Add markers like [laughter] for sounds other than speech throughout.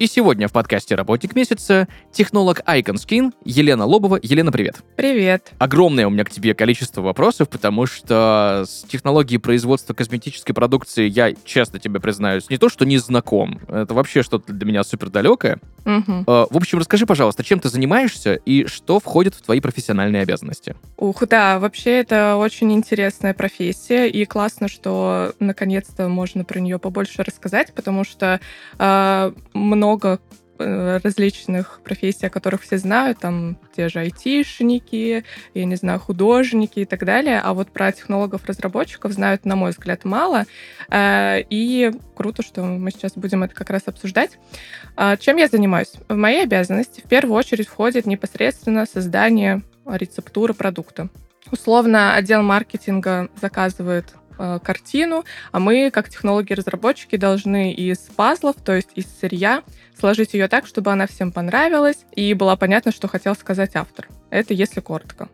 и сегодня в подкасте «Работник месяца» технолог Icon Skin Елена Лобова. Елена, привет. Привет. Огромное у меня к тебе количество вопросов, потому что с технологией производства косметической продукции я, честно тебе признаюсь, не то что не знаком, это вообще что-то для меня супер далекое. Мгм. Э, В общем, расскажи, пожалуйста, чем ты занимаешься и что входит в твои профессиональные обязанности? Ух, да, вообще это очень интересная профессия, и классно, что наконец-то можно про нее побольше рассказать, потому что э, много э, различных профессий, о которых все знают, там те же айтишники, я не знаю, художники и так далее, а вот про технологов-разработчиков знают, на мой взгляд, мало, Э, и круто, что мы сейчас будем это как раз обсуждать. А, Чем я занимаюсь? В мои обязанности в первую очередь входит непосредственно создание рецептуры продукта. Условно, отдел маркетинга заказывает э, картину, а мы, как технологи-разработчики, должны из пазлов, то есть из сырья, сложить ее так, чтобы она всем понравилась и было понятно, что хотел сказать автор. Это если коротко.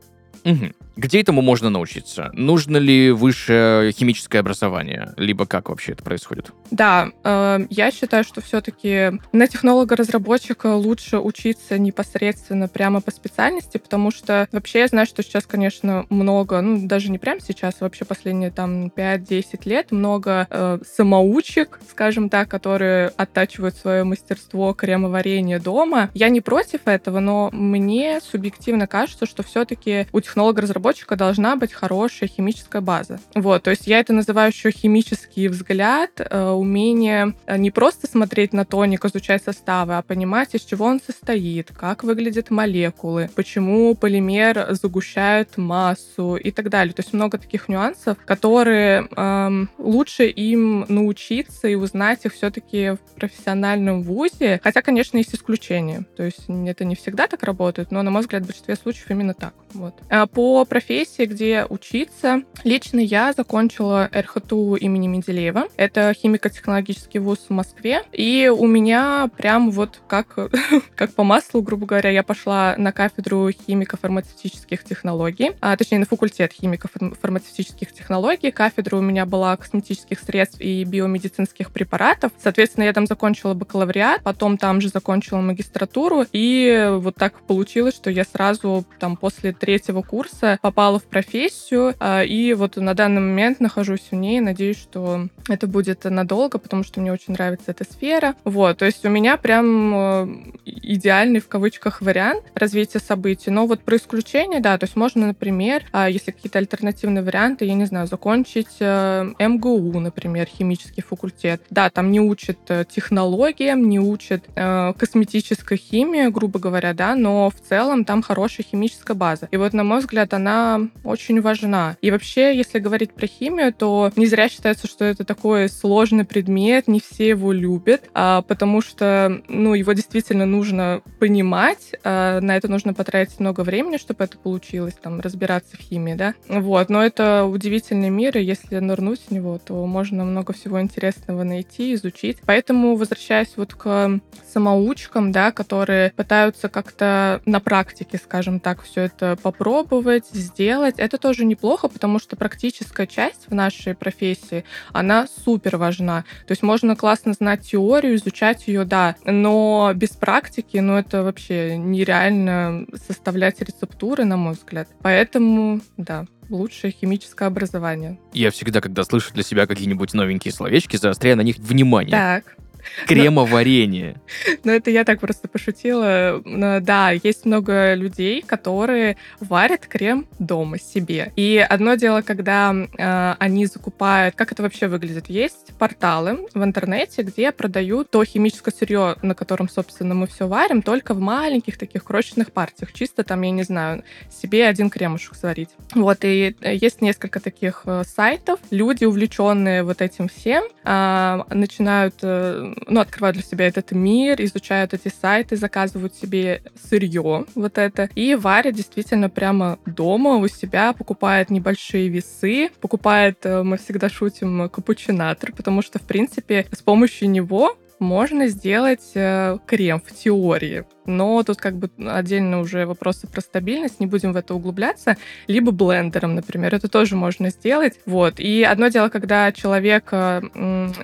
Мгм. Где этому можно научиться? Нужно ли высшее химическое образование? Либо как вообще это происходит? Да, э, я считаю, что все-таки на технолога-разработчика лучше учиться непосредственно прямо по специальности, потому что вообще я знаю, что сейчас, конечно, много, ну, даже не прямо сейчас, а вообще последние там 5-10 лет, много э, самоучек, скажем так, которые оттачивают свое мастерство кремоварения дома. Я не против этого, но мне субъективно кажется, что все-таки у технолога-разработчика должна быть хорошая химическая база. Вот, то есть я это называю еще химический взгляд, э, умение э, не просто смотреть на тоник, изучать составы, а понимать, из чего он состоит, как выглядят молекулы, почему полимер загущает массу и так далее. То есть много таких нюансов, которые эм, лучше им научиться и узнать их все-таки в профессиональном вузе. Хотя, конечно, есть исключения. То есть это не всегда так работает, но, на мой взгляд, в большинстве случаев именно так. Вот. А по профессии, где учиться, лично я закончила РХТУ имени Менделеева. Это химико-технологический вуз в Москве. И у меня прям вот как, [laughs] как по маслу, грубо говоря, я пошла на кафедру химико-фармацевтических технологий, а, точнее, на факультет химико-фармацевтических технологий. Кафедра у меня была косметических средств и биомедицинских препаратов. Соответственно, я там закончила бакалавриат, потом там же закончила магистратуру, и вот так получилось, что я сразу там после третьего курса попала в профессию, а, и вот на данный момент нахожусь в ней, надеюсь, что это будет надолго, потому что мне очень нравится эта сфера. Вот, то есть у меня прям э, идеальный в кавычках вариант развития событий. Но вот про исключение, да, то есть можно, например, а, если какие-то альтернативные варианты, я не знаю, закончить э, МГУ, например, химический факультет. Да, там не учат э, технологиям, не учат косметической химии, грубо говоря, да, но в целом там хорошая химическая база. И вот, на мой взгляд, она очень важна. И вообще, если говорить про химию, то не зря считается, что это такой сложный предмет, не все его любят, а, потому что, ну, его действительно нужно понимать, а, на это нужно потратить много времени, чтобы это получилось, там, разбираться в химии, да. Вот, но это удивительный мир, и если нырнуть в него, то можно много всего интересного найти, изучить. Поэтому, возвращаясь вот к самоучкам, да, которые пытаются как-то на практике, скажем так, все это попробовать, сделать, это тоже неплохо, потому что практическая часть в нашей профессии, она супер важна. То есть можно классно знать теорию, изучать ее, да, но без практики, ну, это вообще нереально составлять рецептуры, на мой взгляд. Поэтому, да, лучшее химическое образование. Я всегда, когда слышу для себя какие-нибудь новенькие словечки, заостряю на них внимание. Так. [laughs] Кремоварение. Ну, это я так просто пошутила. Но Да, есть много людей, которые варят крем дома себе. И одно дело, когда э, они закупают... Как это вообще выглядит? Есть порталы в интернете, где продают то химическое сырье, на котором, собственно, мы все варим, только в маленьких таких крошечных партиях. Чисто там, я не знаю, себе один кремушек сварить. Вот, и э, есть несколько таких э, сайтов. Люди, увлеченные вот этим всем, а, начинают э, ну, открывают для себя этот мир, изучают эти сайты, заказывают себе сырье вот это, и варят действительно прямо дома у себя, покупает небольшие весы, покупает, э, мы всегда шутим, капучинатор, потому что, в принципе, с помощью него можно сделать э, крем в теории. Но тут как бы отдельно уже вопросы про стабильность, не будем в это углубляться. Либо блендером, например, это тоже можно сделать. Вот. И одно дело, когда человек э,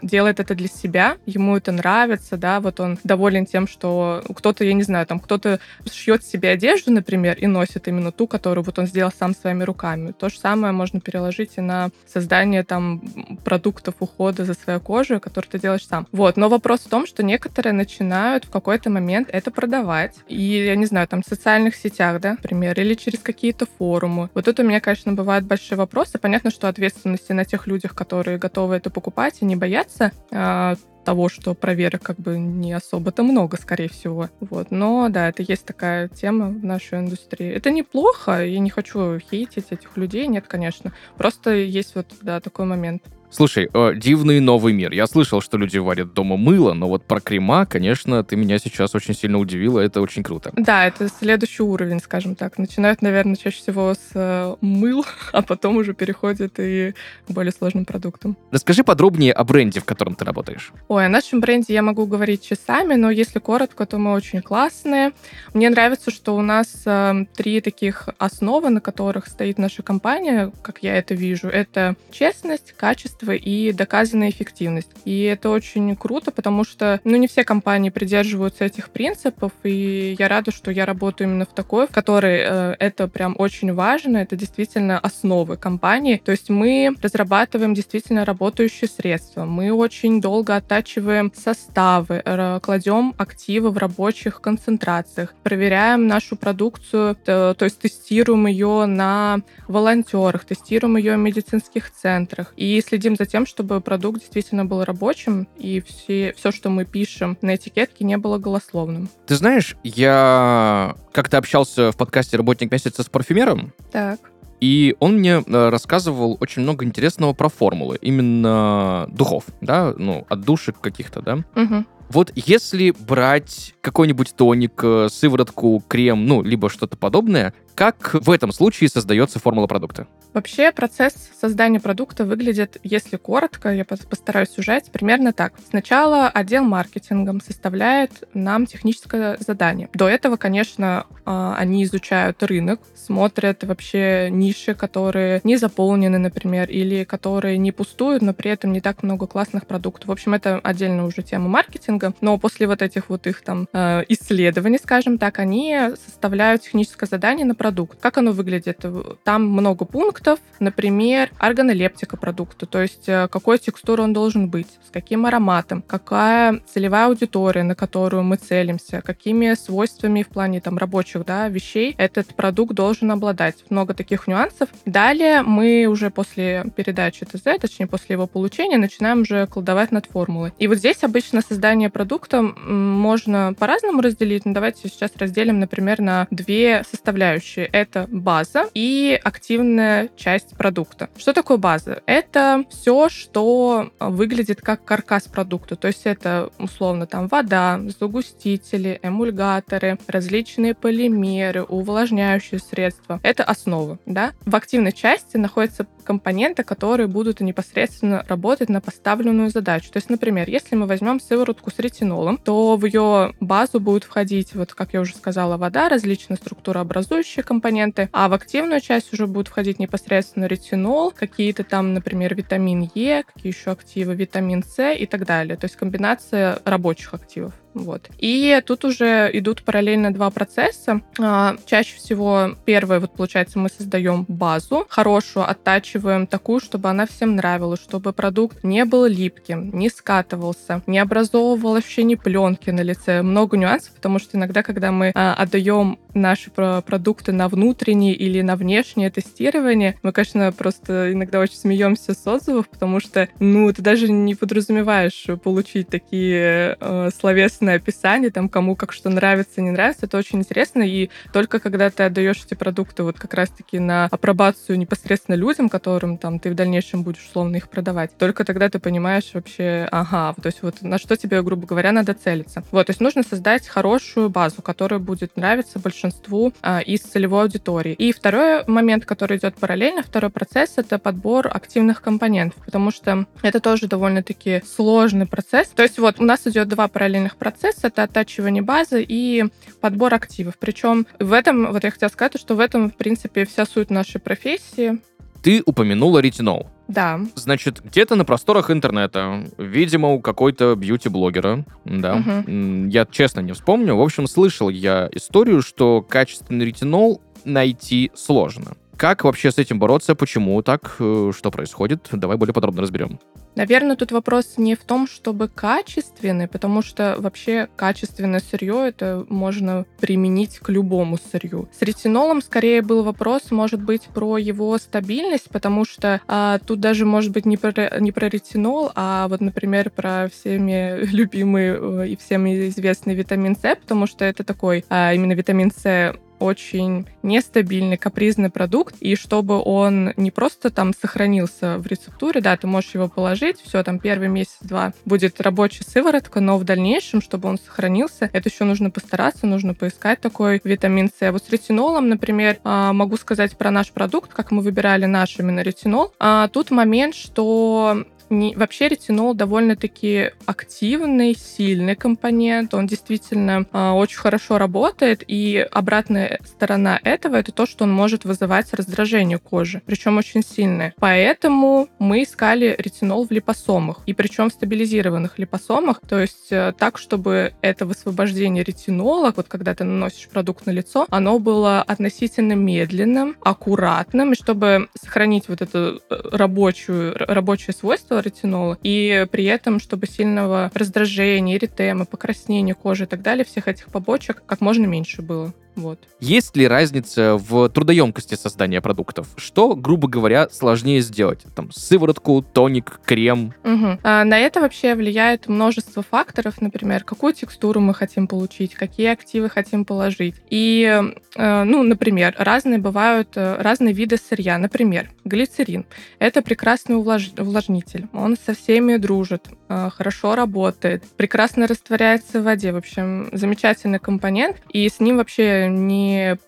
делает это для себя, ему это нравится, да, вот он доволен тем, что кто-то, я не знаю, там кто-то шьет себе одежду, например, и носит именно ту, которую вот он сделал сам своими руками. То же самое можно переложить и на создание там продуктов ухода за своей кожей, которые ты делаешь сам. Вот. Но вопрос в том, что некоторые начинают в какой-то момент это продавать. И, я не знаю, там в социальных сетях, да, например, или через какие-то форумы. Вот это у меня, конечно, бывают большие вопросы. Понятно, что ответственности на тех людях, которые готовы это покупать и не боятся а, того, что проверок как бы не особо-то много, скорее всего. Вот. Но да, это есть такая тема в нашей индустрии. Это неплохо, я не хочу хейтить этих людей, нет, конечно. Просто есть вот, да, такой момент. Слушай, э, дивный новый мир. Я слышал, что люди варят дома мыло, но вот про крема, конечно, ты меня сейчас очень сильно удивила. Это очень круто. Да, это следующий уровень, скажем так. Начинают, наверное, чаще всего с э, мыл, [laughs] а потом уже переходят и к более сложным продуктам. Расскажи подробнее о бренде, в котором ты работаешь. Ой, о нашем бренде я могу говорить часами, но если коротко, то мы очень классные. Мне нравится, что у нас э, три таких основы, на которых стоит наша компания, как я это вижу. Это честность, качество качество и доказанная эффективность. И это очень круто, потому что, ну, не все компании придерживаются этих принципов, и я рада, что я работаю именно в такой, в которой э, это прям очень важно, это действительно основы компании. То есть мы разрабатываем действительно работающие средства, мы очень долго оттачиваем составы, кладем активы в рабочих концентрациях, проверяем нашу продукцию, то, то есть тестируем ее на волонтерах, тестируем ее в медицинских центрах и следим следим за тем, чтобы продукт действительно был рабочим, и все, все, что мы пишем на этикетке, не было голословным. Ты знаешь, я как-то общался в подкасте «Работник месяца» с парфюмером. Так. И он мне э, рассказывал очень много интересного про формулы, именно духов, да, ну, от душек каких-то, да. Угу. Вот если брать какой-нибудь тоник, э, сыворотку, крем, ну, либо что-то подобное, как в этом случае создается формула продукта? Вообще процесс создания продукта выглядит, если коротко, я постараюсь сужать, примерно так. Сначала отдел маркетингом составляет нам техническое задание. До этого, конечно, а, они изучают рынок, смотрят вообще ниши, которые не заполнены, например, или которые не пустуют, но при этом не так много классных продуктов. В общем, это отдельно уже тема маркетинга. Но после вот этих вот их там а, исследований, скажем так, они составляют техническое задание на продукт. Как оно выглядит? Там много пунктов, например, органолептика продукта, то есть э, какой текстуры он должен быть, с каким ароматом, какая целевая аудитория, на которую мы целимся, какими свойствами в плане там рабочих да, вещей этот продукт должен обладать. Много таких нюансов. Далее мы уже после передачи ТЗ, точнее после его получения, начинаем уже колдовать над формулой. И вот здесь обычно создание продукта можно по-разному разделить, но давайте сейчас разделим, например, на две составляющие составляющие. Это база и активная часть продукта. Что такое база? Это все, что выглядит как каркас продукта. То есть это условно там вода, загустители, эмульгаторы, различные полимеры, увлажняющие средства. Это основа. Да? В активной части находятся компоненты, которые будут непосредственно работать на поставленную задачу. То есть, например, если мы возьмем сыворотку с ретинолом, то в ее базу будет входить, вот как я уже сказала, вода, различные структурообразующие компоненты, а в активную часть уже будет входить непосредственно ретинол, какие-то там, например, витамин Е, какие еще активы, витамин С и так далее. То есть комбинация рабочих активов. Вот. И тут уже идут параллельно два процесса. А, чаще всего первое, вот получается, мы создаем базу хорошую, оттачиваем такую, чтобы она всем нравилась, чтобы продукт не был липким, не скатывался, не образовывал вообще ни пленки на лице. Много нюансов, потому что иногда, когда мы а, отдаем наши продукты на внутреннее или на внешнее тестирование, мы, конечно, просто иногда очень смеемся с отзывов, потому что, ну, ты даже не подразумеваешь получить такие э, словесные вкусное описание, там, кому как что нравится, не нравится, это очень интересно, и только когда ты отдаешь эти продукты вот как раз-таки на апробацию непосредственно людям, которым там ты в дальнейшем будешь условно их продавать, только тогда ты понимаешь вообще, ага, то есть вот на что тебе, грубо говоря, надо целиться. Вот, то есть нужно создать хорошую базу, которая будет нравиться большинству а, из целевой аудитории. И второй момент, который идет параллельно, второй процесс, это подбор активных компонентов, потому что это тоже довольно-таки сложный процесс. То есть вот у нас идет два параллельных процесса, это оттачивание базы и подбор активов. Причем в этом, вот я хотела сказать, что в этом, в принципе, вся суть нашей профессии. Ты упомянула ретинол. Да. Значит, где-то на просторах интернета, видимо, у какой-то бьюти-блогера, да, угу. я честно не вспомню, в общем, слышал я историю, что качественный ретинол найти сложно. Как вообще с этим бороться? Почему так? Э, что происходит? Давай более подробно разберем. Наверное, тут вопрос не в том, чтобы качественный, потому что вообще качественное сырье это можно применить к любому сырью. С ретинолом скорее был вопрос, может быть, про его стабильность, потому что а, тут даже может быть не про, не про ретинол, а вот, например, про всеми [laughs] любимый э, и всем известный витамин С, потому что это такой а, именно витамин С очень нестабильный, капризный продукт, и чтобы он не просто там сохранился в рецептуре, да, ты можешь его положить, все, там первый месяц-два будет рабочая сыворотка, но в дальнейшем, чтобы он сохранился, это еще нужно постараться, нужно поискать такой витамин С. Вот с ретинолом, например, а, могу сказать про наш продукт, как мы выбирали наш именно ретинол. А, тут момент, что не, вообще ретинол довольно-таки активный, сильный компонент. Он действительно э, очень хорошо работает. И обратная сторона этого это то, что он может вызывать раздражение кожи, причем очень сильное. Поэтому мы искали ретинол в липосомах. И причем в стабилизированных липосомах, то есть э, так, чтобы это высвобождение ретинола, вот когда ты наносишь продукт на лицо, оно было относительно медленным, аккуратным, и чтобы сохранить вот это э, рабочую, рабочее свойство ретинола, и при этом, чтобы сильного раздражения, эритемы, покраснения кожи и так далее, всех этих побочек как можно меньше было. Вот. Есть ли разница в трудоемкости создания продуктов? Что, грубо говоря, сложнее сделать? Там сыворотку, тоник, крем? Угу. А, на это вообще влияет множество факторов, например, какую текстуру мы хотим получить, какие активы хотим положить. И, э, ну, например, разные бывают, э, разные виды сырья. Например, глицерин. Это прекрасный увлаж... увлажнитель. Он со всеми дружит, хорошо работает, прекрасно растворяется в воде. В общем, замечательный компонент. И с ним вообще не,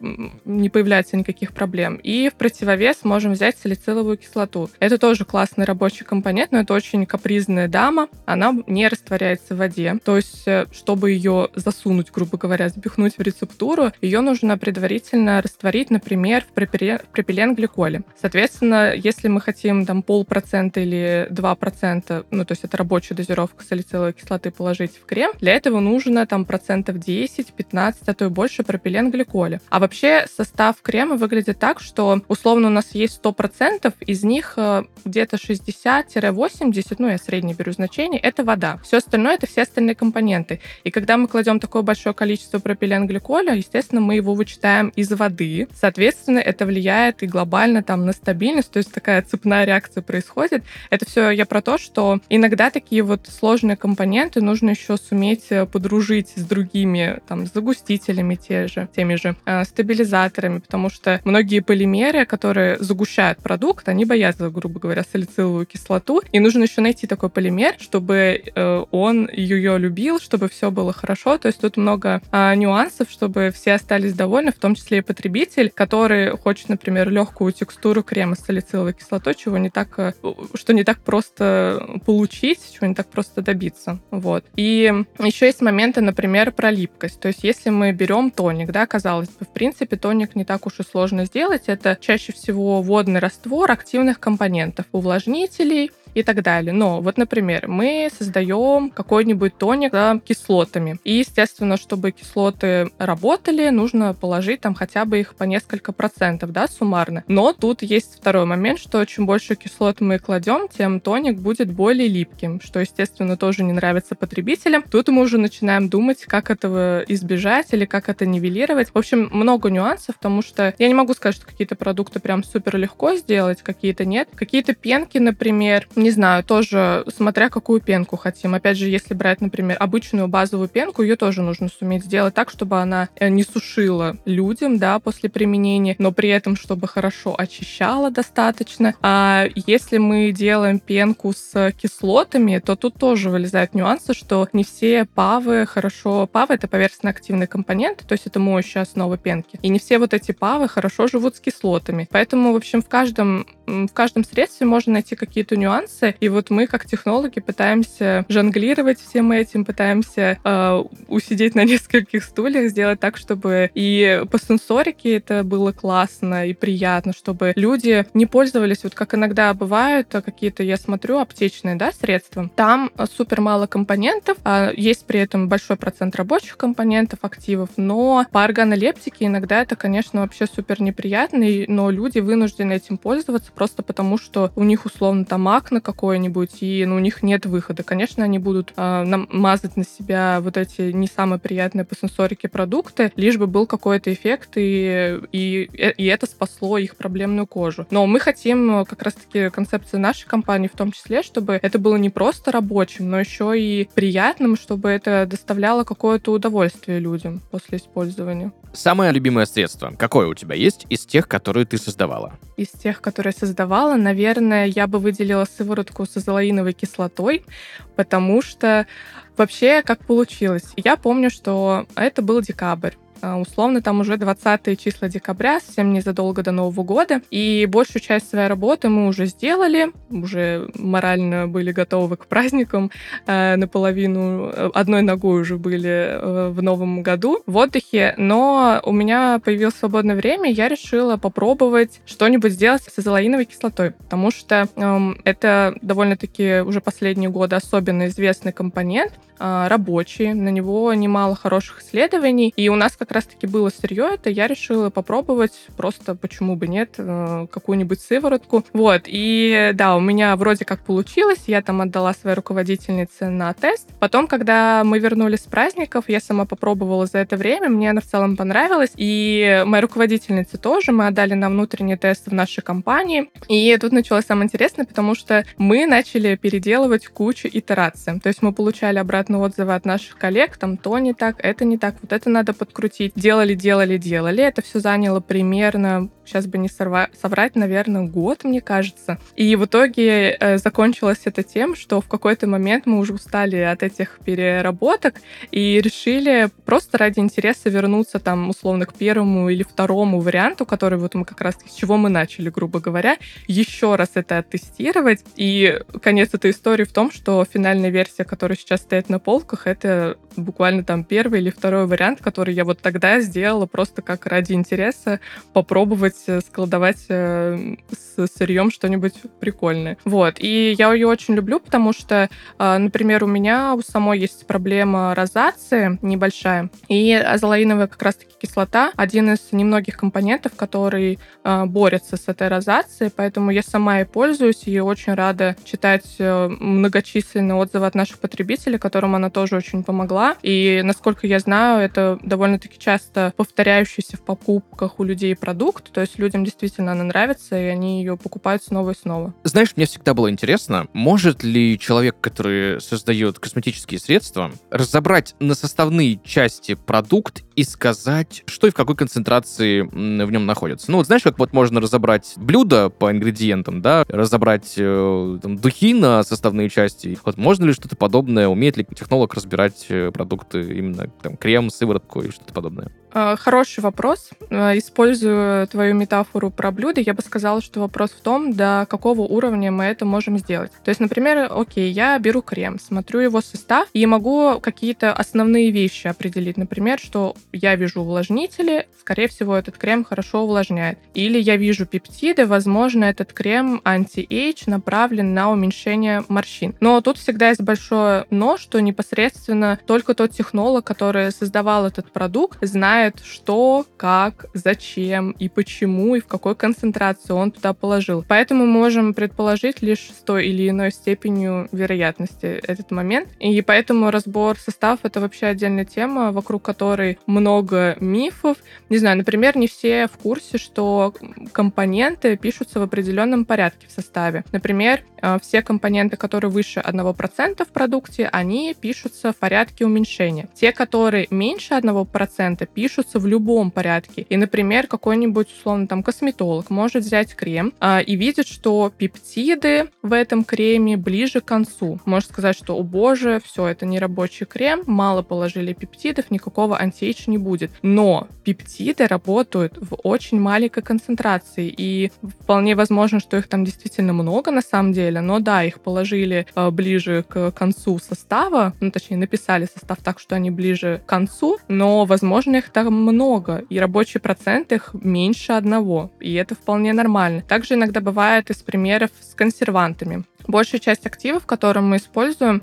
не появляется никаких проблем. И в противовес можем взять салициловую кислоту. Это тоже классный рабочий компонент, но это очень капризная дама. Она не растворяется в воде. То есть, э, чтобы ее засунуть, грубо говоря, запихнуть в рецептуру, ее нужно предварительно растворить, например, в пропиленгликоле. Соответственно, если мы хотим там полпроцента или 2%, ну, то есть это рабочая дозировка салициловой кислоты положить в крем, для этого нужно там процентов 10-15, а то и больше пропилен гликоле. А вообще состав крема выглядит так, что условно у нас есть 100%, из них э, где-то 60-80, ну я средний беру значение, это вода. Все остальное это все остальные компоненты. И когда мы кладем такое большое количество пропиленгликоля, естественно, мы его вычитаем из воды. Соответственно, это влияет и глобально там на стабильность, то есть такая цепная реакция происходит. Это все я про то, что иногда такие вот сложные компоненты нужно еще суметь э, подружить с другими там загустителями те же, теми же э, стабилизаторами, потому что многие полимеры, которые загущают продукт, они боятся, грубо говоря, салициловую кислоту, и нужно еще найти такой полимер, чтобы э, он ее любил, чтобы все было хорошо. То есть тут много э, нюансов, чтобы все остались довольны, в том числе и потребитель, который хочет, например, легкую текстуру крема с салициловой кислотой, чего не так, э, что не так просто получить, чего не так просто добиться. Вот. И еще есть моменты, например, про липкость. То есть если мы берем тоник, да, казалось бы, в принципе, тоник не так уж и сложно сделать. Это чаще всего водный раствор активных компонентов, увлажнителей, и так далее. Но вот, например, мы создаем какой-нибудь тоник с кислотами. И, естественно, чтобы кислоты работали, нужно положить там хотя бы их по несколько процентов, да, суммарно. Но тут есть второй момент, что чем больше кислот мы кладем, тем тоник будет более липким, что, естественно, тоже не нравится потребителям. Тут мы уже начинаем думать, как этого избежать или как это нивелировать. В общем, много нюансов, потому что я не могу сказать, что какие-то продукты прям супер легко сделать, какие-то нет. Какие-то пенки, например, не знаю, тоже смотря какую пенку хотим. Опять же, если брать, например, обычную базовую пенку, ее тоже нужно суметь сделать так, чтобы она э, не сушила людям, да, после применения, но при этом, чтобы хорошо очищала достаточно. А если мы делаем пенку с кислотами, то тут тоже вылезают нюансы, что не все павы хорошо... Павы — это поверхностно-активный компонент, то есть это моющая основа пенки. И не все вот эти павы хорошо живут с кислотами. Поэтому, в общем, в каждом, в каждом средстве можно найти какие-то нюансы. И вот мы, как технологи, пытаемся жонглировать всем этим, пытаемся э, усидеть на нескольких стульях, сделать так, чтобы и по сенсорике это было классно и приятно, чтобы люди не пользовались, вот как иногда бывают какие-то, я смотрю, аптечные да, средства. Там супер мало компонентов, а есть при этом большой процент рабочих компонентов, активов, но по органолептике иногда это, конечно, вообще супер неприятно, но люди вынуждены этим пользоваться просто потому, что у них условно там акне какое-нибудь, и ну, у них нет выхода. Конечно, они будут э, мазать на себя вот эти не самые приятные по сенсорике продукты, лишь бы был какой-то эффект, и, и, и это спасло их проблемную кожу. Но мы хотим как раз-таки концепция нашей компании в том числе, чтобы это было не просто рабочим, но еще и приятным, чтобы это доставляло какое-то удовольствие людям после использования. Самое любимое средство, какое у тебя есть из тех, которые ты создавала? Из тех, которые создавала, наверное, я бы выделила сыворотку с азолаиновой кислотой, потому что вообще как получилось. Я помню, что это был декабрь. А, условно там уже 20 числа декабря, совсем незадолго до Нового года. И большую часть своей работы мы уже сделали, уже морально были готовы к праздникам, э, наполовину э, одной ногой уже были э, в Новом году в отдыхе, но у меня появилось свободное время, я решила попробовать что-нибудь сделать с азолаиновой кислотой, потому что э, это довольно-таки уже последние годы особенно известный компонент, рабочий, на него немало хороших исследований, и у нас как раз-таки было сырье это, я решила попробовать. Просто, почему бы нет, э, какую-нибудь сыворотку. Вот, и да, у меня вроде как получилось, я там отдала своей руководительнице на тест. Потом, когда мы вернулись с праздников, я сама попробовала за это время, мне она в целом понравилась, и моя руководительница тоже, мы отдали на внутренний тест в нашей компании, и тут началось самое интересное, потому что мы начали переделывать кучу итераций. То есть мы получали обратные отзывы от наших коллег, там то не так, это не так, вот это надо подкрутить, крутить. Делали, делали, делали. Это все заняло примерно, сейчас бы не сорва- соврать, наверное, год, мне кажется. И в итоге э, закончилось это тем, что в какой-то момент мы уже устали от этих переработок и решили просто ради интереса вернуться там условно к первому или второму варианту, который вот мы как раз с чего мы начали, грубо говоря, еще раз это оттестировать. И конец этой истории в том, что финальная версия, которая сейчас стоит на полках, это буквально там первый или второй вариант, который я вот тогда сделала просто как ради интереса попробовать э, складывать э, с сырьем что-нибудь прикольное. Вот. И я ее очень люблю, потому что, э, например, у меня у самой есть проблема розации небольшая, и азолаиновая как раз-таки кислота один из немногих компонентов, который борется с этой розацией, поэтому я сама и пользуюсь, и очень рада читать многочисленные отзывы от наших потребителей, которым она тоже очень помогла. И, насколько я знаю, это довольно-таки часто повторяющийся в покупках у людей продукт, то есть людям действительно она нравится, и они ее покупают снова и снова. Знаешь, мне всегда было интересно, может ли человек, который создает косметические средства, разобрать на составные части продукт и сказать, что и в какой концентрации в нем находится. Ну вот знаешь, как вот можно разобрать блюдо по ингредиентам, да, разобрать э, там, духи на составные части. Вот можно ли что-то подобное, умеет ли технолог разбирать э, продукты, именно там крем, сыворотку и что-то подобное? А, хороший вопрос. А, используя твою метафору про блюдо, я бы сказала, что вопрос в том, до какого уровня мы это можем сделать. То есть, например, окей, я беру крем, смотрю его состав и могу какие-то основные вещи определить. Например, что я вижу увлажнители, скорее всего, этот крем хорошо увлажняет. Или я вижу пептиды, возможно, этот крем anti-age направлен на уменьшение морщин. Но тут всегда есть большое но, что непосредственно только тот технолог, который создавал этот продукт, знает, знает, что, как, зачем и почему, и в какой концентрации он туда положил. Поэтому можем предположить лишь с той или иной степенью вероятности этот момент. И поэтому разбор составов — это вообще отдельная тема, вокруг которой много мифов. Не знаю, например, не все в курсе, что компоненты пишутся в определенном порядке в составе. Например, э, все компоненты, которые выше 1% в продукте, они пишутся в порядке уменьшения. Те, которые меньше 1%, пишутся в любом порядке. И, например, какой-нибудь, условно, там, косметолог может взять крем а, и видит, что пептиды в этом креме ближе к концу. Может сказать, что, о боже, все, это не рабочий крем, мало положили пептидов, никакого антиэйдж не будет. Но пептиды работают в очень маленькой концентрации, и вполне возможно, что их там действительно много на самом деле, но да, их положили э, ближе к концу состава, ну, точнее, написали состав так, что они ближе к концу, но, возможно, их там много, и рабочий процент их меньше одного, и это вполне нормально. Также иногда бывает из примеров с консервантами. Большая часть активов, которые мы используем,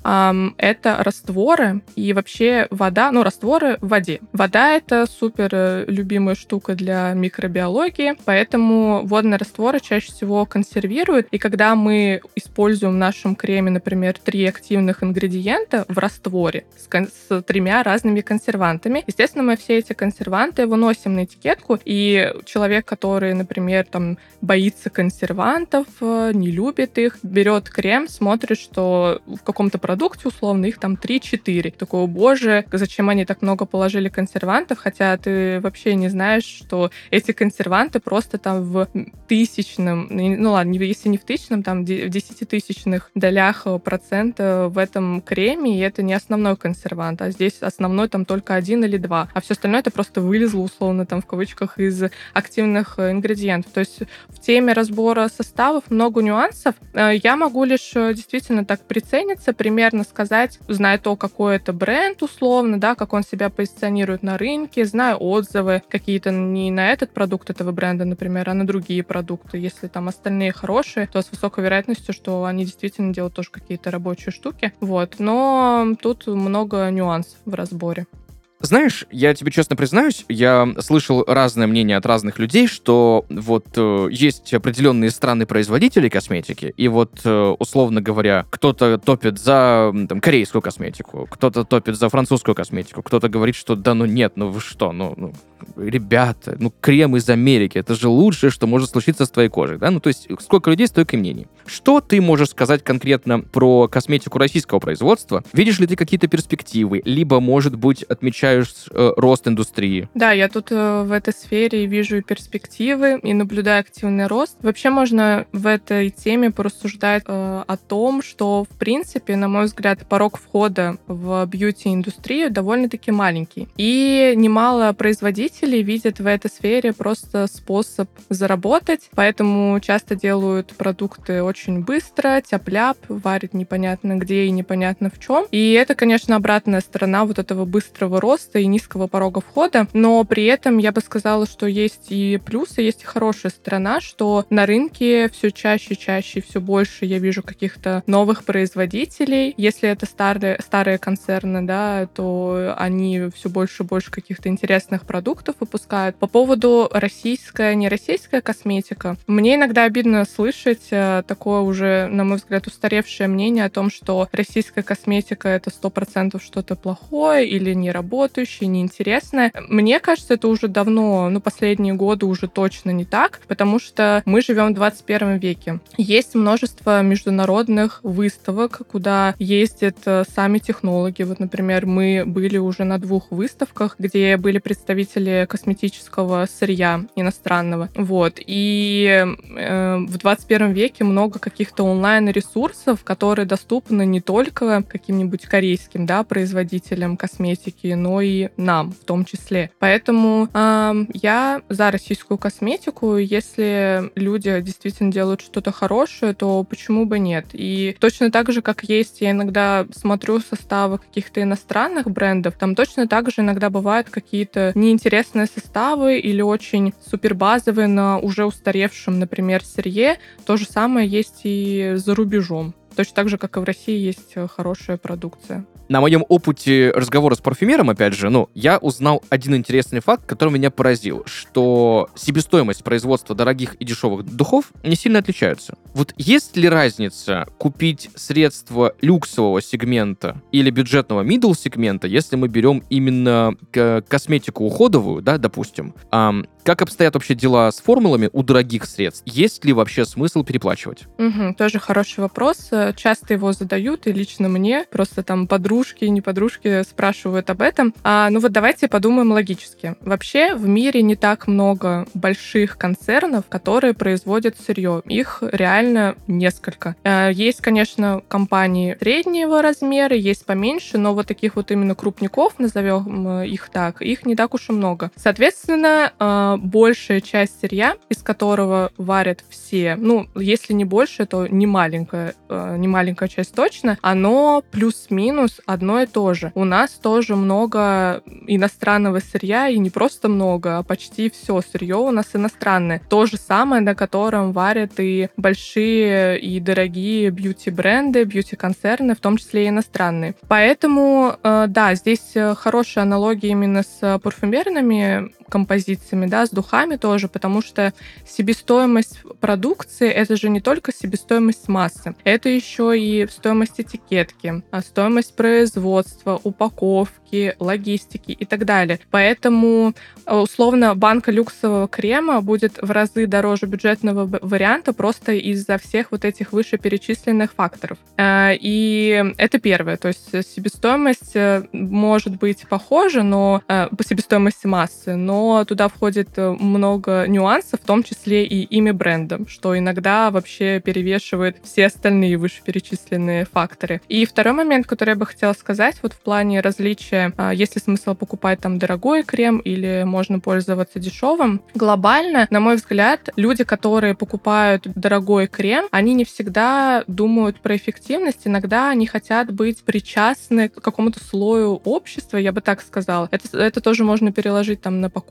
это растворы и вообще вода, ну, растворы в воде. Вода — это супер э, любимая штука для микробиологии, поэтому водные растворы чаще всего консервируют, и когда мы используем в нашем креме, например, три активных ингредиента в растворе с, кон- с тремя разными консервантами, естественно, мы все эти консерванты выносим на этикетку, и человек, который, например, там боится консервантов, э, не любит их, берет крем, смотрит, что в каком-то продукте, условно, их там 3-4. Такой, боже, зачем они так много положили консервантов, хотя ты вообще не знаешь, что эти консерванты просто там в тысячном, ну ладно, если не в тысячном, там в десятитысячных долях процента в этом креме, и это не основной консервант, а здесь основной там только один или два, а все остальное это просто вылезло, условно, там в кавычках из активных ингредиентов. То есть в теме разбора составов много нюансов. Э, я могу могу лишь э, действительно так прицениться, примерно сказать, зная то, какой это бренд условно, да, как он себя позиционирует на рынке, знаю отзывы какие-то не на этот продукт этого бренда, например, а на другие продукты. Если там остальные хорошие, то с высокой вероятностью, что они действительно делают тоже какие-то рабочие штуки. Вот. Но тут много нюансов в разборе. Знаешь, я тебе честно признаюсь, я слышал разное мнение от разных людей, что вот э, есть определенные страны-производители косметики, и вот, э, условно говоря, кто-то топит за там, корейскую косметику, кто-то топит за французскую косметику, кто-то говорит, что да ну нет, ну вы что, ну, ну ребята, ну крем из Америки, это же лучшее, что может случиться с твоей кожей, да? Ну то есть сколько людей, столько и мнений. Что ты можешь сказать конкретно про косметику российского производства? Видишь ли ты какие-то перспективы? Либо, может быть, отмечаешь э, рост индустрии? Да, я тут э, в этой сфере вижу перспективы и наблюдаю активный рост. Вообще можно в этой теме порассуждать э, о том, что, в принципе, на мой взгляд, порог входа в бьюти-индустрию довольно-таки маленький. И немало производителей видят в этой сфере просто способ заработать, поэтому часто делают продукты очень быстро, тяп-ляп, варят непонятно где и непонятно в чем. И это, конечно, обратная сторона вот этого быстрого роста и низкого порога входа, но при этом я бы сказала, что есть и плюсы, есть и хорошая сторона, что на рынке все чаще, чаще, все больше я вижу каких-то новых производителей. Если это старые, старые концерны, да, то они все больше и больше каких-то интересных продуктов выпускают. По поводу российская, не российская косметика, мне иногда обидно слышать э, такое уже, на мой взгляд, устаревшее мнение о том, что российская косметика это сто процентов что-то плохое или не работающее, неинтересное. Мне кажется, это уже давно, ну, последние годы уже точно не так, потому что мы живем в 21 веке. Есть множество международных выставок, куда ездят э, сами технологи. Вот, например, мы были уже на двух выставках, где были представители косметического сырья иностранного. Вот. И э, в 21 веке много каких-то онлайн-ресурсов, которые доступны не только каким-нибудь корейским да, производителям косметики, но и нам в том числе. Поэтому э, я за российскую косметику. Если люди действительно делают что-то хорошее, то почему бы нет? И точно так же, как есть, я иногда смотрю составы каких-то иностранных брендов, там точно так же иногда бывают какие-то неинтересные составы или очень супербазовые на уже устаревшем, например, сырье. То же самое есть и за рубежом. Точно так же, как и в России есть э, хорошая продукция. На моем опыте разговора с парфюмером, опять же, ну, я узнал один интересный факт, который меня поразил, что себестоимость производства дорогих и дешевых духов не сильно отличаются. Вот есть ли разница купить средства люксового сегмента или бюджетного middle сегмента, если мы берем именно косметику уходовую, да, допустим, как обстоят вообще дела с формулами у дорогих средств? Есть ли вообще смысл переплачивать? Угу, тоже хороший вопрос. Часто его задают, и лично мне. Просто там подружки, не подружки спрашивают об этом. А, ну вот давайте подумаем логически. Вообще в мире не так много больших концернов, которые производят сырье. Их реально несколько. А, есть, конечно, компании среднего размера, есть поменьше, но вот таких вот именно крупников, назовем их так, их не так уж и много. Соответственно, большая часть сырья, из которого варят все, ну, если не больше, то не маленькая, не маленькая часть точно, оно плюс-минус одно и то же. У нас тоже много иностранного сырья, и не просто много, а почти все сырье у нас иностранное. То же самое, на котором варят и большие и дорогие бьюти-бренды, бьюти-концерны, в том числе и иностранные. Поэтому, э, да, здесь э, хорошая аналогия именно с парфюмерными композициями, да, с духами тоже, потому что себестоимость продукции — это же не только себестоимость массы, это еще и стоимость этикетки, а стоимость производства, упаковки, логистики и так далее. Поэтому, э, условно, банка люксового крема будет в разы дороже бюджетного варианта просто из-за всех вот этих вышеперечисленных факторов. Э, и это первое. То есть себестоимость э, может быть похожа, но по себестоимости массы, но туда входит много нюансов, в том числе и имя бренда, что иногда вообще перевешивает все остальные вышеперечисленные факторы. И второй момент, который я бы хотела сказать, вот в плане различия, а, есть ли смысл покупать там дорогой крем или можно пользоваться дешевым, глобально, на мой взгляд, люди, которые покупают дорогой крем, они не всегда думают про эффективность, иногда они хотят быть причастны к какому-то слою общества, я бы так сказала. Это, это тоже можно переложить там на покупку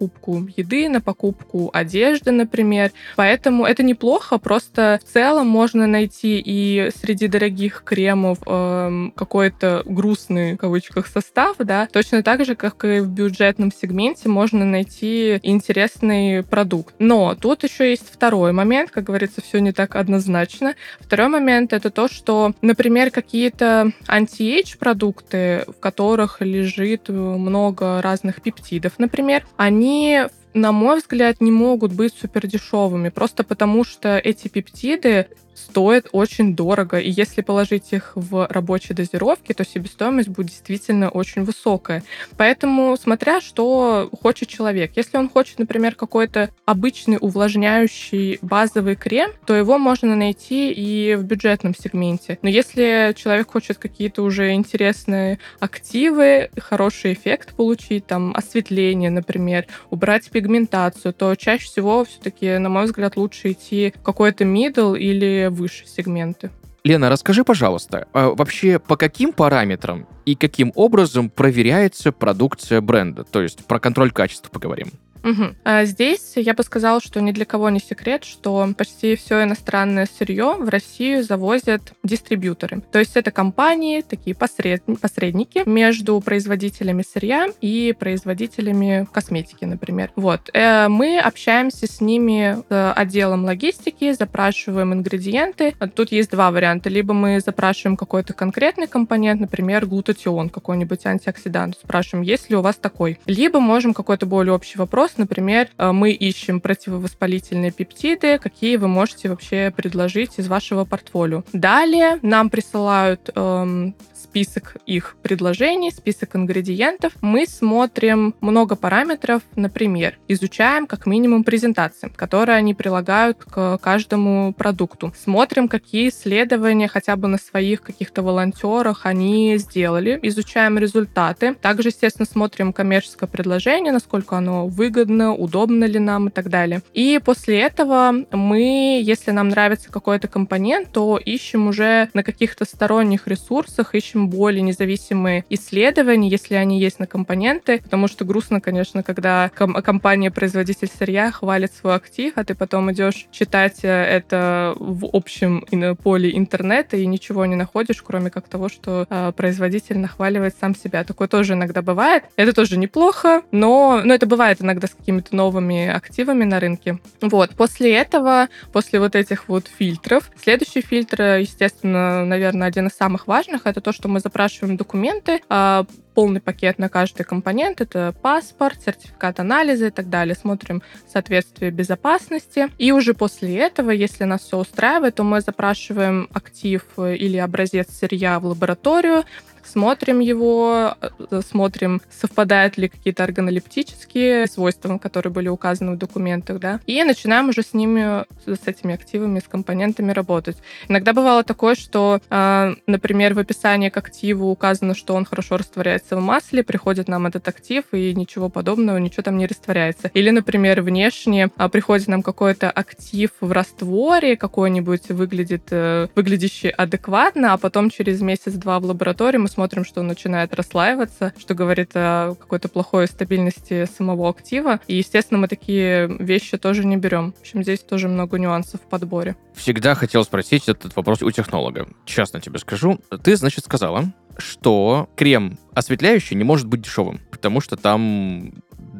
еды, на покупку одежды, например. Поэтому это неплохо, просто в целом можно найти и среди дорогих кремов э, какой-то грустный, в кавычках, состав, да, точно так же, как и в бюджетном сегменте можно найти интересный продукт. Но тут еще есть второй момент, как говорится, все не так однозначно. Второй момент — это то, что, например, какие-то anti-age продукты, в которых лежит много разных пептидов, например, они они на мой взгляд, не могут быть супер дешевыми, просто потому что эти пептиды стоят очень дорого, и если положить их в рабочие дозировки, то себестоимость будет действительно очень высокая. Поэтому, смотря что хочет человек. Если он хочет, например, какой-то обычный увлажняющий базовый крем, то его можно найти и в бюджетном сегменте. Но если человек хочет какие-то уже интересные активы, хороший эффект получить, там, осветление, например, убрать пигментацию, то чаще всего все-таки, на мой взгляд, лучше идти в какой-то middle или выше сегменты. Лена, расскажи, пожалуйста, а вообще по каким параметрам и каким образом проверяется продукция бренда? То есть про контроль качества поговорим. Угу. А здесь я бы сказала, что ни для кого не секрет, что почти все иностранное сырье в Россию завозят дистрибьюторы. То есть это компании, такие посред... посредники между производителями сырья и производителями косметики, например. Вот. Э, мы общаемся с ними с отделом логистики, запрашиваем ингредиенты. Тут есть два варианта. Либо мы запрашиваем какой-то конкретный компонент, например, глутатион, какой-нибудь антиоксидант. Спрашиваем, есть ли у вас такой. Либо можем какой-то более общий вопрос вопрос, например, э, мы ищем противовоспалительные пептиды, какие вы можете вообще предложить из вашего портфолио. Далее нам присылают эм, список их предложений, список ингредиентов. Мы смотрим много параметров, например, изучаем как минимум презентации, которые они прилагают к каждому продукту. Смотрим, какие исследования хотя бы на своих каких-то волонтерах они сделали, изучаем результаты. Также, естественно, смотрим коммерческое предложение, насколько оно выгодно удобно ли нам и так далее. И после этого мы, если нам нравится какой-то компонент, то ищем уже на каких-то сторонних ресурсах, ищем более независимые исследования, если они есть на компоненты, потому что грустно, конечно, когда ком- компания-производитель сырья хвалит свой актив, а ты потом идешь читать э, это в общем поле интернета и ничего не находишь, кроме как того, что э, производитель нахваливает сам себя. Такое тоже иногда бывает. Это тоже неплохо, но, но это бывает иногда с какими-то новыми активами на рынке. Вот. После этого, после вот этих вот фильтров, следующий фильтр, естественно, наверное, один из самых важных, это то, что мы запрашиваем документы, э, полный пакет на каждый компонент. Это паспорт, сертификат анализа и так далее. Смотрим соответствие безопасности. И уже после этого, если нас все устраивает, то мы запрашиваем актив или образец сырья в лабораторию, смотрим его, э, смотрим, совпадают ли какие-то органолептические свойства, которые были указаны в документах, да, и начинаем уже с ними, с этими активами, с компонентами работать. Иногда бывало такое, что, а, например, в описании к активу указано, что он хорошо растворяется в масле, приходит нам этот актив, и ничего подобного, ничего там не растворяется. Или, например, внешне а, приходит нам какой-то актив в растворе, какой-нибудь выглядит, э, выглядящий адекватно, а потом через месяц-два в лаборатории мы смотрим, что он начинает расслаиваться, что говорит о какой-то плохой стабильности самого актива. И, естественно, мы такие вещи тоже не берем. В общем, здесь тоже много нюансов в подборе. Всегда хотел спросить этот вопрос у технолога. Честно тебе скажу. Ты, значит, сказала, что крем осветляющий не может быть дешевым, потому что там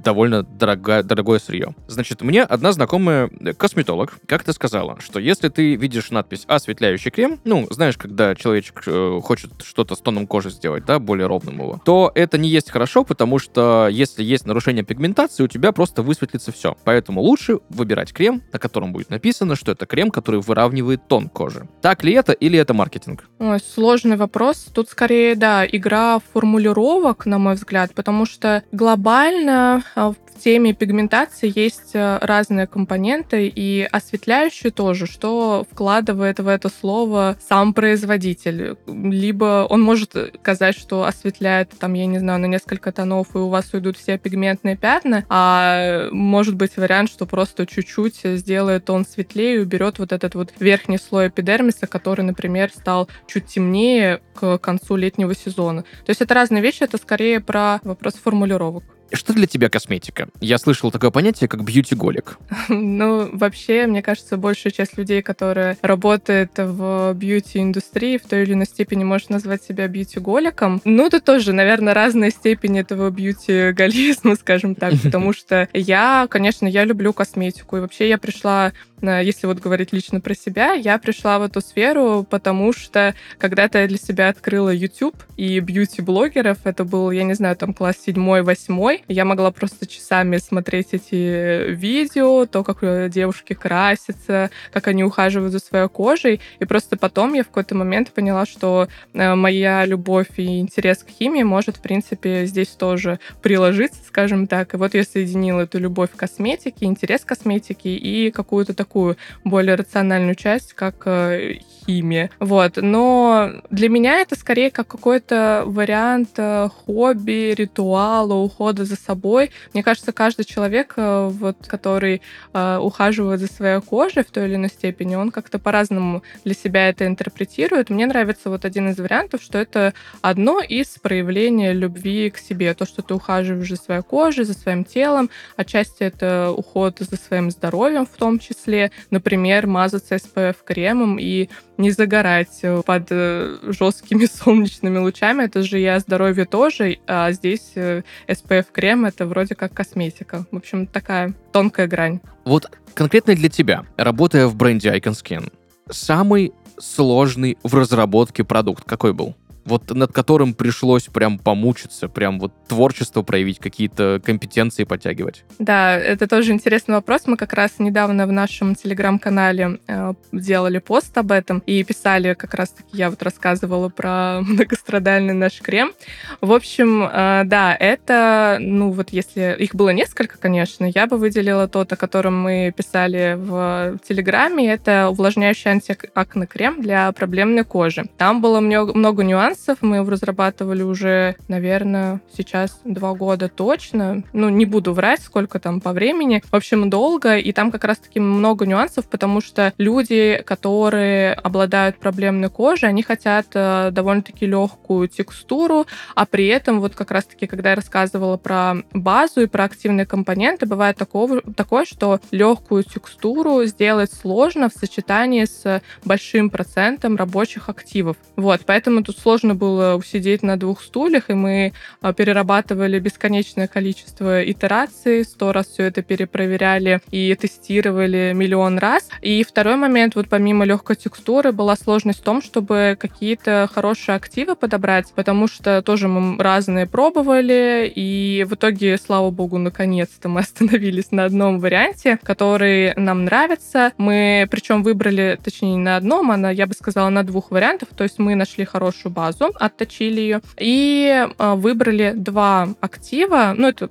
довольно дорого, дорогое сырье. Значит, мне одна знакомая э, косметолог как-то сказала, что если ты видишь надпись «осветляющий крем», ну, знаешь, когда человечек э, хочет что-то с тоном кожи сделать, да, более ровным его, то это не есть хорошо, потому что если есть нарушение пигментации, у тебя просто высветлится все. Поэтому лучше выбирать крем, на котором будет написано, что это крем, который выравнивает тон кожи. Так ли это или это маркетинг? Ой, сложный вопрос. Тут скорее, да, игра формулировок, на мой взгляд, потому что глобально в теме пигментации есть э, разные компоненты, и осветляющие тоже, что вкладывает в это слово сам производитель. Либо он может сказать, что осветляет, там, я не знаю, на несколько тонов, и у вас уйдут все пигментные пятна, а может быть вариант, что просто чуть-чуть сделает тон светлее и уберет вот этот вот верхний слой эпидермиса, который, например, стал чуть темнее к концу летнего сезона. То есть это разные вещи, это скорее про вопрос формулировок. Что для тебя косметика? Я слышал такое понятие, как бьюти-голик. [laughs] Ну, вообще, мне кажется, большая часть людей, которые работают в бьюти-индустрии, в той или иной степени может назвать себя бьюти-голиком. Ну, это тоже, наверное, разная степень этого бьюти-голизма, [laughs] скажем так, [laughs] потому что я, конечно, я люблю косметику, и вообще я пришла если вот говорить лично про себя, я пришла в эту сферу, потому что когда-то я для себя открыла YouTube и бьюти-блогеров, это был, я не знаю, там класс седьмой, восьмой, я могла просто часами смотреть эти видео, то, как э, девушки красятся, как они ухаживают за своей кожей, и просто потом я в какой-то момент поняла, что э, моя любовь и интерес к химии может, в принципе, здесь тоже приложиться, скажем так, и вот я соединила эту любовь к косметике, интерес к косметике и какую-то такую такую более рациональную часть, как э, химия. Вот. Но для меня это скорее как какой-то вариант э, хобби, ритуала, ухода за собой. Мне кажется, каждый человек, э, вот, который ухаживает за своей кожей в той или иной степени, он как-то по-разному для себя это интерпретирует. Мне нравится вот один из вариантов, что это одно из проявлений любви к себе. То, что ты ухаживаешь за своей кожей, за своим телом. Отчасти это уход за своим здоровьем в том числе например, мазаться SPF-кремом и не загорать э, под э, жесткими [laughs] солнечными лучами. Это же о здоровье тоже, а здесь SPF-крем э, это вроде как косметика. В общем, такая тонкая грань. Вот конкретно для тебя, работая в бренде Icon Skin, самый сложный в разработке продукт какой был? Вот над которым пришлось прям помучиться, прям вот творчество проявить, какие-то компетенции подтягивать? Да, это тоже интересный вопрос. Мы как раз недавно в нашем телеграм-канале э, делали пост об этом и писали как раз-таки, я вот рассказывала про [laughs] многострадальный наш крем. В общем, э, да, это, ну вот если их было несколько, конечно, я бы выделила тот, о котором мы писали в Телеграме. Это увлажняющий антиакне крем для проблемной кожи. Там было много нюансов, нюансов. Мы его разрабатывали уже, наверное, сейчас два года точно. Ну, не буду врать, сколько там по времени. В общем, долго. И там как раз-таки много нюансов, потому что люди, которые обладают проблемной кожей, они хотят э, довольно-таки легкую текстуру, а при этом вот как раз-таки, когда я рассказывала про базу и про активные компоненты, бывает такого, такое, что легкую текстуру сделать сложно в сочетании с большим процентом рабочих активов. Вот, поэтому тут сложно было усидеть на двух стульях, и мы а, перерабатывали бесконечное количество итераций, сто раз все это перепроверяли и тестировали миллион раз. И второй момент, вот помимо легкой текстуры, была сложность в том, чтобы какие-то хорошие активы подобрать, потому что тоже мы разные пробовали, и в итоге, слава богу, наконец-то мы [laughs] остановились на одном варианте, который нам нравится. Мы причем выбрали, точнее, не на одном, а на, я бы сказала, на двух вариантах. То есть мы нашли хорошую базу, отточили ее и э, выбрали два актива. Ну, это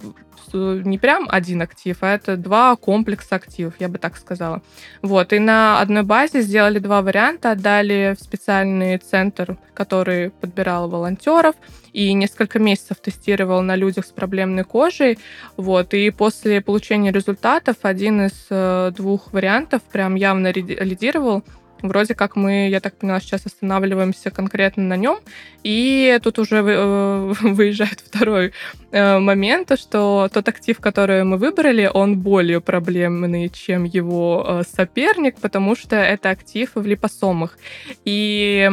не прям один актив, а это два комплекса активов, я бы так сказала. Вот, и на одной базе сделали два варианта, отдали в специальный центр, который подбирал волонтеров, и несколько месяцев тестировал на людях с проблемной кожей. Вот, и после получения результатов один из э, двух вариантов прям явно лидировал, Вроде как мы, я так поняла, сейчас останавливаемся конкретно на нем. И тут уже э, [laughs] выезжает второй э, момент, что тот актив, который мы выбрали, он более проблемный, чем его э, соперник, потому что это актив в липосомах. И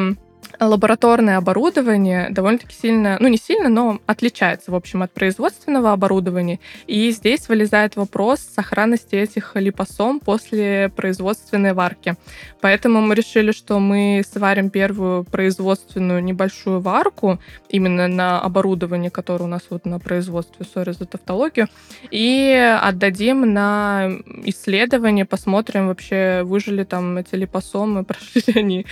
лабораторное оборудование довольно-таки сильно, ну не сильно, но отличается, в общем, от производственного оборудования. И здесь вылезает вопрос сохранности этих липосом после производственной варки. Поэтому мы решили, что мы сварим первую производственную небольшую варку именно на оборудовании, которое у нас вот на производстве, сори за тавтологию, и отдадим на исследование, посмотрим вообще, выжили там эти липосомы, [laughs] прошли ли они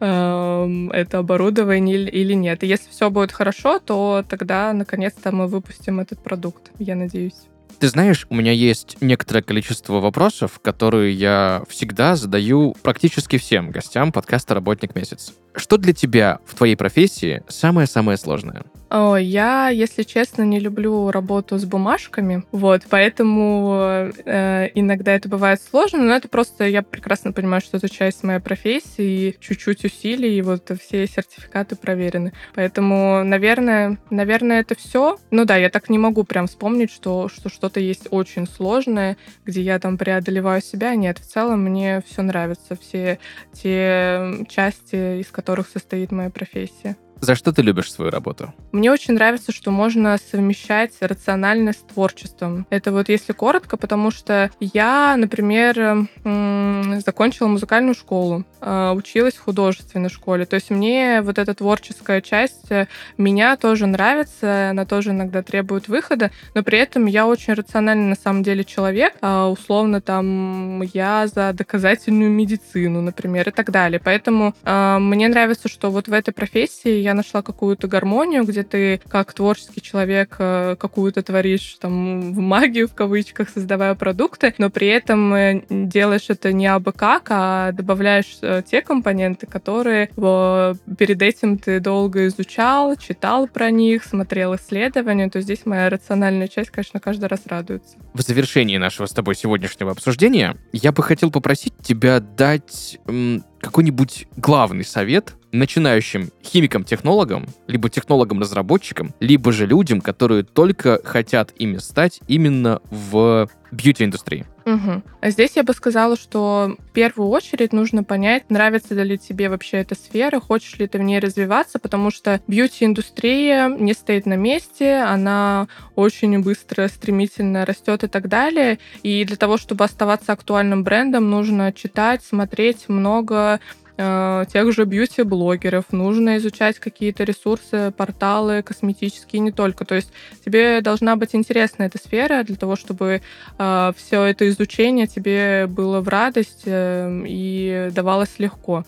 э, это оборудование или нет. И если все будет хорошо, то тогда наконец-то мы выпустим этот продукт, я надеюсь. Ты знаешь, у меня есть некоторое количество вопросов, которые я всегда задаю практически всем гостям подкаста «Работник месяц». Что для тебя в твоей профессии самое-самое сложное? О, я, если честно, не люблю работу с бумажками, вот, поэтому э, иногда это бывает сложно, но это просто, я прекрасно понимаю, что это часть моей профессии, и чуть-чуть усилий, и вот все сертификаты проверены. Поэтому, наверное, наверное, это все. Ну да, я так не могу прям вспомнить, что, что что-то есть очень сложное, где я там преодолеваю себя. Нет, в целом мне все нравится, все те части, из которых состоит моя профессия. За что ты любишь свою работу? Мне очень нравится, что можно совмещать рациональность с творчеством. Это вот если коротко, потому что я, например, закончила музыкальную школу, а, училась в художественной школе. То есть мне вот эта творческая часть э, меня тоже нравится, она тоже иногда требует выхода, но при этом я очень рациональный на самом деле человек. А, условно там я за доказательную медицину, например, и так далее. Поэтому а, мне нравится, что вот в этой профессии я я нашла какую-то гармонию, где ты как творческий человек э, какую-то творишь там в магию в кавычках, создавая продукты, но при этом э, делаешь это не абы как, а добавляешь э, те компоненты, которые перед этим ты долго изучал, читал про них, смотрел исследования, то здесь моя рациональная часть, конечно, каждый раз радуется. В завершении нашего с тобой сегодняшнего обсуждения я бы хотел попросить тебя дать какой-нибудь главный совет начинающим химикам-технологам, либо технологам-разработчикам, либо же людям, которые только хотят ими стать именно в бьюти-индустрии? Угу. Здесь я бы сказала, что в первую очередь нужно понять, нравится ли тебе вообще эта сфера, хочешь ли ты в ней развиваться, потому что бьюти-индустрия не стоит на месте, она очень быстро, стремительно растет и так далее. И для того, чтобы оставаться актуальным брендом, нужно читать, смотреть много тех же бьюти-блогеров, нужно изучать какие-то ресурсы, порталы косметические, не только. То есть тебе должна быть интересна эта сфера для того, чтобы э, все это изучение тебе было в радость э, и давалось легко.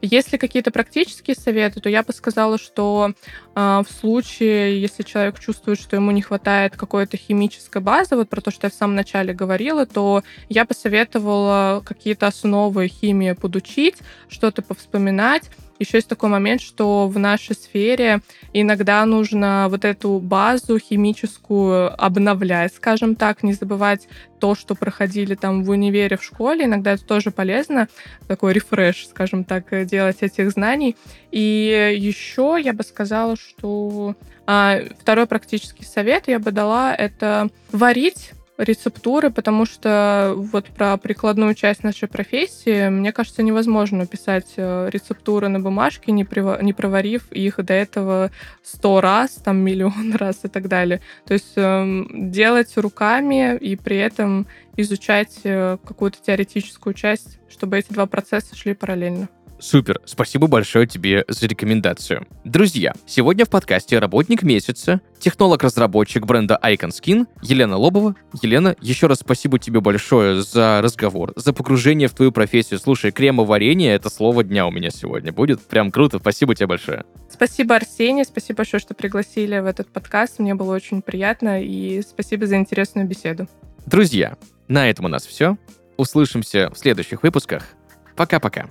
Если какие-то практические советы, то я бы сказала, что э, в случае, если человек чувствует, что ему не хватает какой-то химической базы, вот про то, что я в самом начале говорила, то я бы советовала какие-то основы химии подучить, что что-то повспоминать. Еще есть такой момент, что в нашей сфере иногда нужно вот эту базу химическую обновлять, скажем так, не забывать то, что проходили там в универе, в школе. Иногда это тоже полезно, такой рефреш, скажем так, делать этих знаний. И еще я бы сказала, что а, второй практический совет я бы дала это варить рецептуры, потому что вот про прикладную часть нашей профессии, мне кажется, невозможно писать э, рецептуры на бумажке, не, прив... не проварив их до этого сто раз, там миллион [laughs] раз и так далее. То есть э, делать руками и при этом изучать э, какую-то теоретическую часть, чтобы эти два процесса шли параллельно. Супер, спасибо большое тебе за рекомендацию. Друзья, сегодня в подкасте «Работник месяца» технолог-разработчик бренда Icon Skin Елена Лобова. Елена, еще раз спасибо тебе большое за разговор, за погружение в твою профессию. Слушай, кремоварение — это слово дня у меня сегодня будет. Прям круто, спасибо тебе большое. Спасибо, Арсений, спасибо большое, что пригласили в этот подкаст. Мне было очень приятно, и спасибо за интересную беседу. Друзья, на этом у нас все. Услышимся в следующих выпусках. Пока-пока.